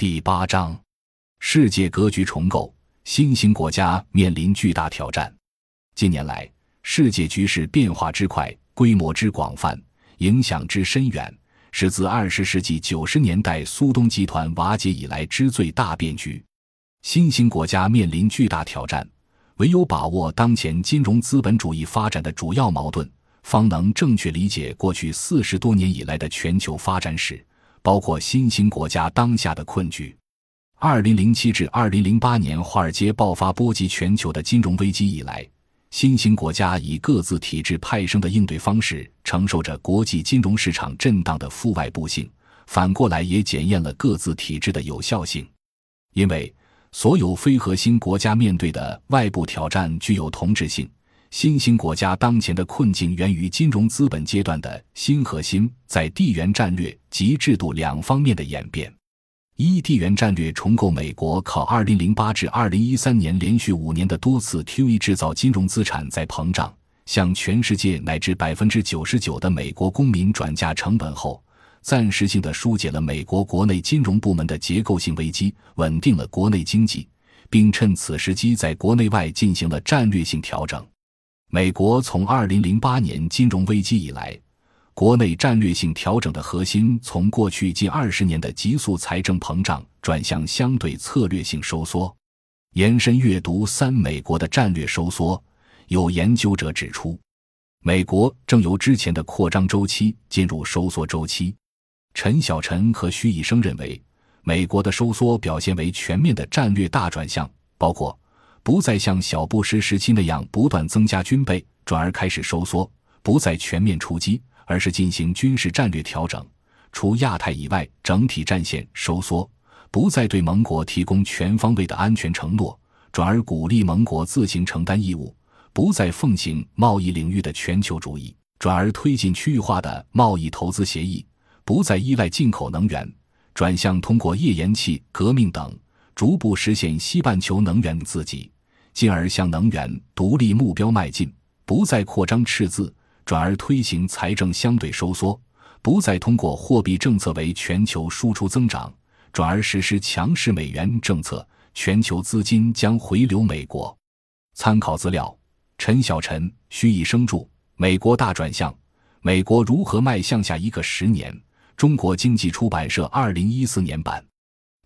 第八章：世界格局重构，新兴国家面临巨大挑战。近年来，世界局势变化之快、规模之广泛、影响之深远，是自二十世纪九十年代苏东集团瓦解以来之最大变局。新兴国家面临巨大挑战，唯有把握当前金融资本主义发展的主要矛盾。方能正确理解过去四十多年以来的全球发展史，包括新兴国家当下的困局。二零零七至二零零八年华尔街爆发波及全球的金融危机以来，新兴国家以各自体制派生的应对方式，承受着国际金融市场震荡的负外部性，反过来也检验了各自体制的有效性。因为所有非核心国家面对的外部挑战具有同质性。新兴国家当前的困境源于金融资本阶段的新核心在地缘战略及制度两方面的演变。一、地缘战略重构。美国靠2008至2013年连续五年的多次 QE 制造金融资产在膨胀，向全世界乃至百分之九十九的美国公民转嫁成本后，暂时性的疏解了美国国内金融部门的结构性危机，稳定了国内经济，并趁此时机在国内外进行了战略性调整。美国从二零零八年金融危机以来，国内战略性调整的核心从过去近二十年的急速财政膨胀转向相对策略性收缩。延伸阅读三美国的战略收缩，有研究者指出，美国正由之前的扩张周期进入收缩周期。陈小晨和徐以升认为，美国的收缩表现为全面的战略大转向，包括。不再像小布什时期那样不断增加军备，转而开始收缩；不再全面出击，而是进行军事战略调整。除亚太以外，整体战线收缩；不再对盟国提供全方位的安全承诺，转而鼓励盟国自行承担义务；不再奉行贸易领域的全球主义，转而推进区域化的贸易投资协议；不再依赖进口能源，转向通过页岩气革命等。逐步实现西半球能源自给，进而向能源独立目标迈进；不再扩张赤字，转而推行财政相对收缩；不再通过货币政策为全球输出增长，转而实施强势美元政策，全球资金将回流美国。参考资料：陈小晨、徐以生著《美国大转向：美国如何迈向下一个十年》，中国经济出版社二零一四年版。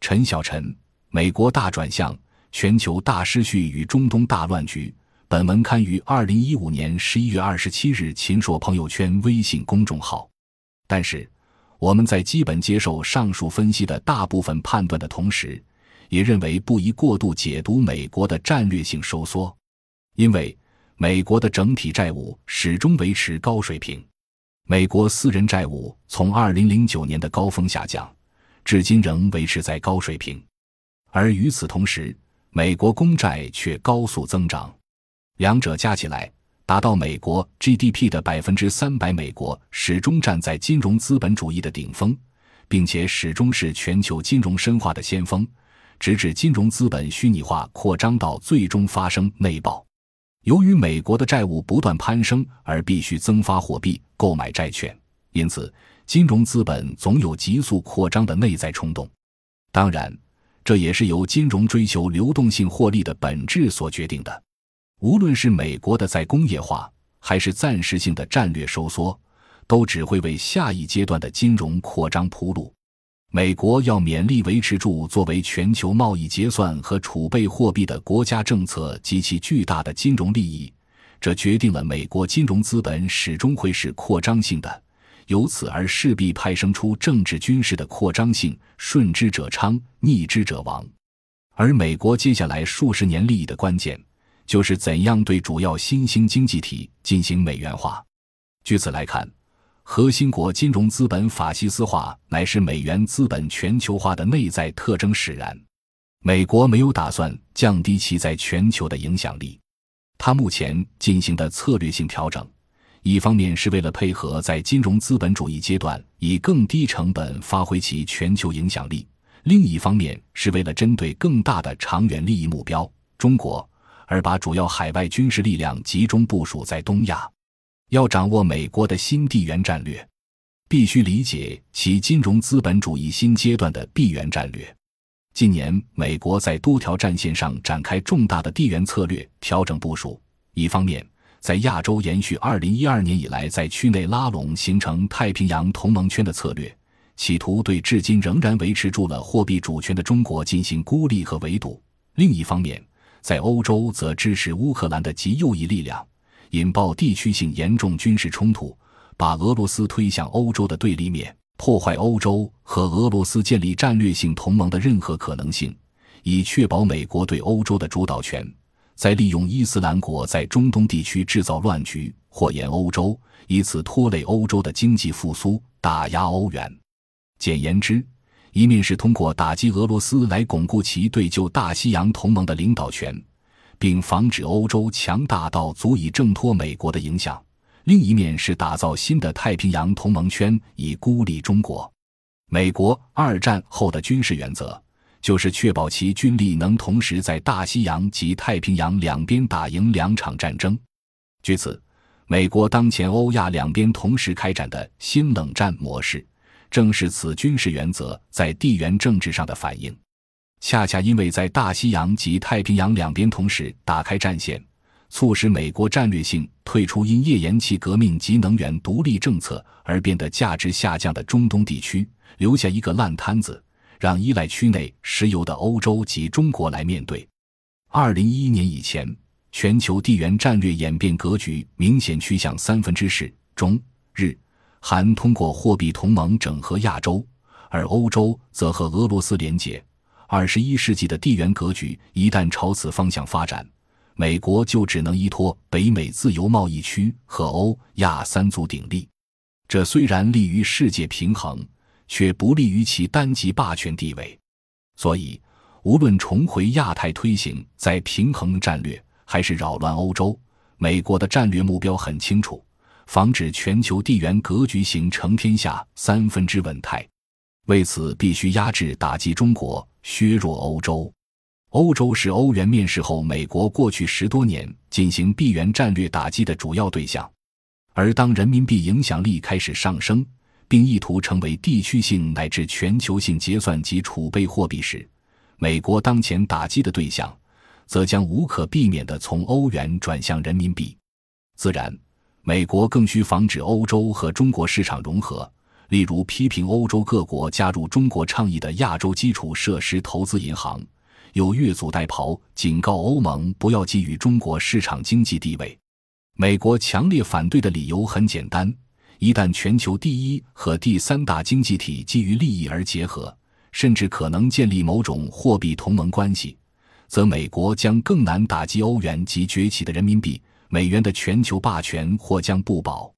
陈小晨。美国大转向，全球大失序与中东大乱局。本文刊于二零一五年十一月二十七日秦朔朋友圈微信公众号。但是，我们在基本接受上述分析的大部分判断的同时，也认为不宜过度解读美国的战略性收缩，因为美国的整体债务始终维持高水平。美国私人债务从二零零九年的高峰下降，至今仍维持在高水平。而与此同时，美国公债却高速增长，两者加起来达到美国 GDP 的百分之三百。美国始终站在金融资本主义的顶峰，并且始终是全球金融深化的先锋，直至金融资本虚拟化扩张到最终发生内爆。由于美国的债务不断攀升，而必须增发货币购买债券，因此金融资本总有急速扩张的内在冲动。当然。这也是由金融追求流动性获利的本质所决定的。无论是美国的再工业化，还是暂时性的战略收缩，都只会为下一阶段的金融扩张铺路。美国要勉力维持住作为全球贸易结算和储备货币的国家政策及其巨大的金融利益，这决定了美国金融资本始终会是扩张性的。由此而势必派生出政治军事的扩张性，顺之者昌，逆之者亡。而美国接下来数十年利益的关键，就是怎样对主要新兴经济体进行美元化。据此来看，核心国金融资本法西斯化乃是美元资本全球化的内在特征使然。美国没有打算降低其在全球的影响力，它目前进行的策略性调整。一方面是为了配合在金融资本主义阶段以更低成本发挥其全球影响力，另一方面是为了针对更大的长远利益目标——中国，而把主要海外军事力量集中部署在东亚。要掌握美国的新地缘战略，必须理解其金融资本主义新阶段的地缘战略。近年，美国在多条战线上展开重大的地缘策略调整部署。一方面，在亚洲延续2012年以来在区内拉拢形成太平洋同盟圈的策略，企图对至今仍然维持住了货币主权的中国进行孤立和围堵；另一方面，在欧洲则支持乌克兰的极右翼力量，引爆地区性严重军事冲突，把俄罗斯推向欧洲的对立面。破坏欧洲和俄罗斯建立战略性同盟的任何可能性，以确保美国对欧洲的主导权。在利用伊斯兰国在中东地区制造乱局，祸延欧洲，以此拖累欧洲的经济复苏，打压欧元。简言之，一面是通过打击俄罗斯来巩固其对旧大西洋同盟的领导权，并防止欧洲强大到足以挣脱美国的影响。另一面是打造新的太平洋同盟圈，以孤立中国。美国二战后的军事原则就是确保其军力能同时在大西洋及太平洋两边打赢两场战争。据此，美国当前欧亚两边同时开展的新冷战模式，正是此军事原则在地缘政治上的反映。恰恰因为在大西洋及太平洋两边同时打开战线。促使美国战略性退出因页岩气革命及能源独立政策而变得价值下降的中东地区，留下一个烂摊子，让依赖区内石油的欧洲及中国来面对。二零一一年以前，全球地缘战略演变格局明显趋向三分之四：中、日、韩通过货币同盟整合亚洲，而欧洲则和俄罗斯连结。二十一世纪的地缘格局一旦朝此方向发展。美国就只能依托北美自由贸易区和欧亚三足鼎立，这虽然利于世界平衡，却不利于其单极霸权地位。所以，无论重回亚太推行再平衡战略，还是扰乱欧洲，美国的战略目标很清楚：防止全球地缘格局形成天下三分之稳态。为此，必须压制打击中国，削弱欧洲。欧洲是欧元面世后，美国过去十多年进行币元战略打击的主要对象。而当人民币影响力开始上升，并意图成为地区性乃至全球性结算及储备货币时，美国当前打击的对象，则将无可避免地从欧元转向人民币。自然，美国更需防止欧洲和中国市场融合，例如批评欧洲各国加入中国倡议的亚洲基础设施投资银行。有越俎代庖，警告欧盟不要给予中国市场经济地位。美国强烈反对的理由很简单：一旦全球第一和第三大经济体基于利益而结合，甚至可能建立某种货币同盟关系，则美国将更难打击欧元及崛起的人民币，美元的全球霸权或将不保。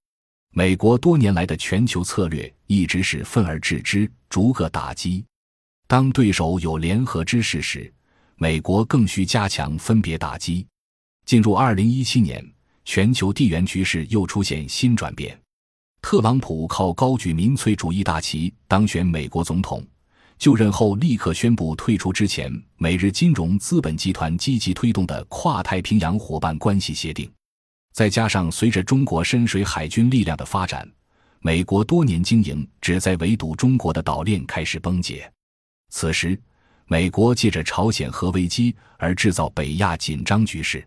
美国多年来的全球策略一直是分而治之，逐个打击。当对手有联合之势时，美国更需加强分别打击。进入二零一七年，全球地缘局势又出现新转变。特朗普靠高举民粹主义大旗当选美国总统，就任后立刻宣布退出之前美日金融资本集团积极推动的跨太平洋伙伴关系协定。再加上随着中国深水海军力量的发展，美国多年经营旨在围堵中国的岛链开始崩解。此时。美国借着朝鲜核危机而制造北亚紧张局势，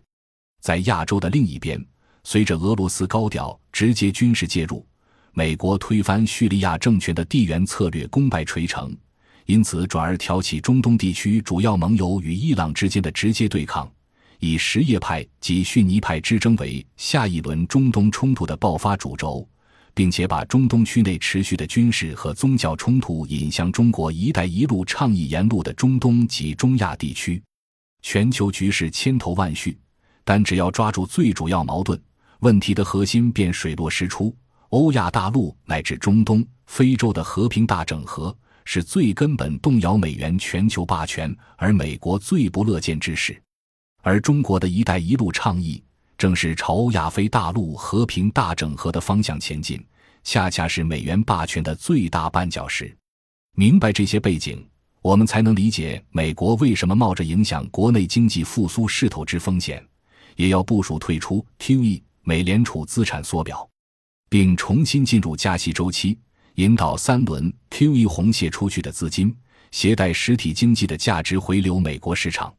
在亚洲的另一边，随着俄罗斯高调直接军事介入，美国推翻叙利亚政权的地缘策略功败垂成，因此转而挑起中东地区主要盟友与伊朗之间的直接对抗，以什叶派及逊尼派之争为下一轮中东冲突的爆发主轴。并且把中东区内持续的军事和宗教冲突引向中国“一带一路”倡议沿路的中东及中亚地区，全球局势千头万绪，但只要抓住最主要矛盾问题的核心，便水落石出。欧亚大陆乃至中东、非洲的和平大整合，是最根本动摇美元全球霸权，而美国最不乐见之事。而中国的一带一路倡议。正是朝亚非大陆和平大整合的方向前进，恰恰是美元霸权的最大绊脚石。明白这些背景，我们才能理解美国为什么冒着影响国内经济复苏势头之风险，也要部署退出 QE 美联储资产缩表，并重新进入加息周期，引导三轮 QE 红泻出去的资金，携带实体经济的价值回流美国市场。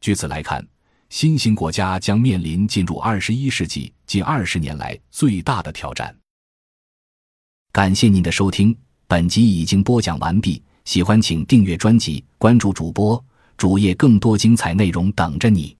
据此来看，新兴国家将面临进入二十一世纪近二十年来最大的挑战。感谢您的收听，本集已经播讲完毕。喜欢请订阅专辑，关注主播主页，更多精彩内容等着你。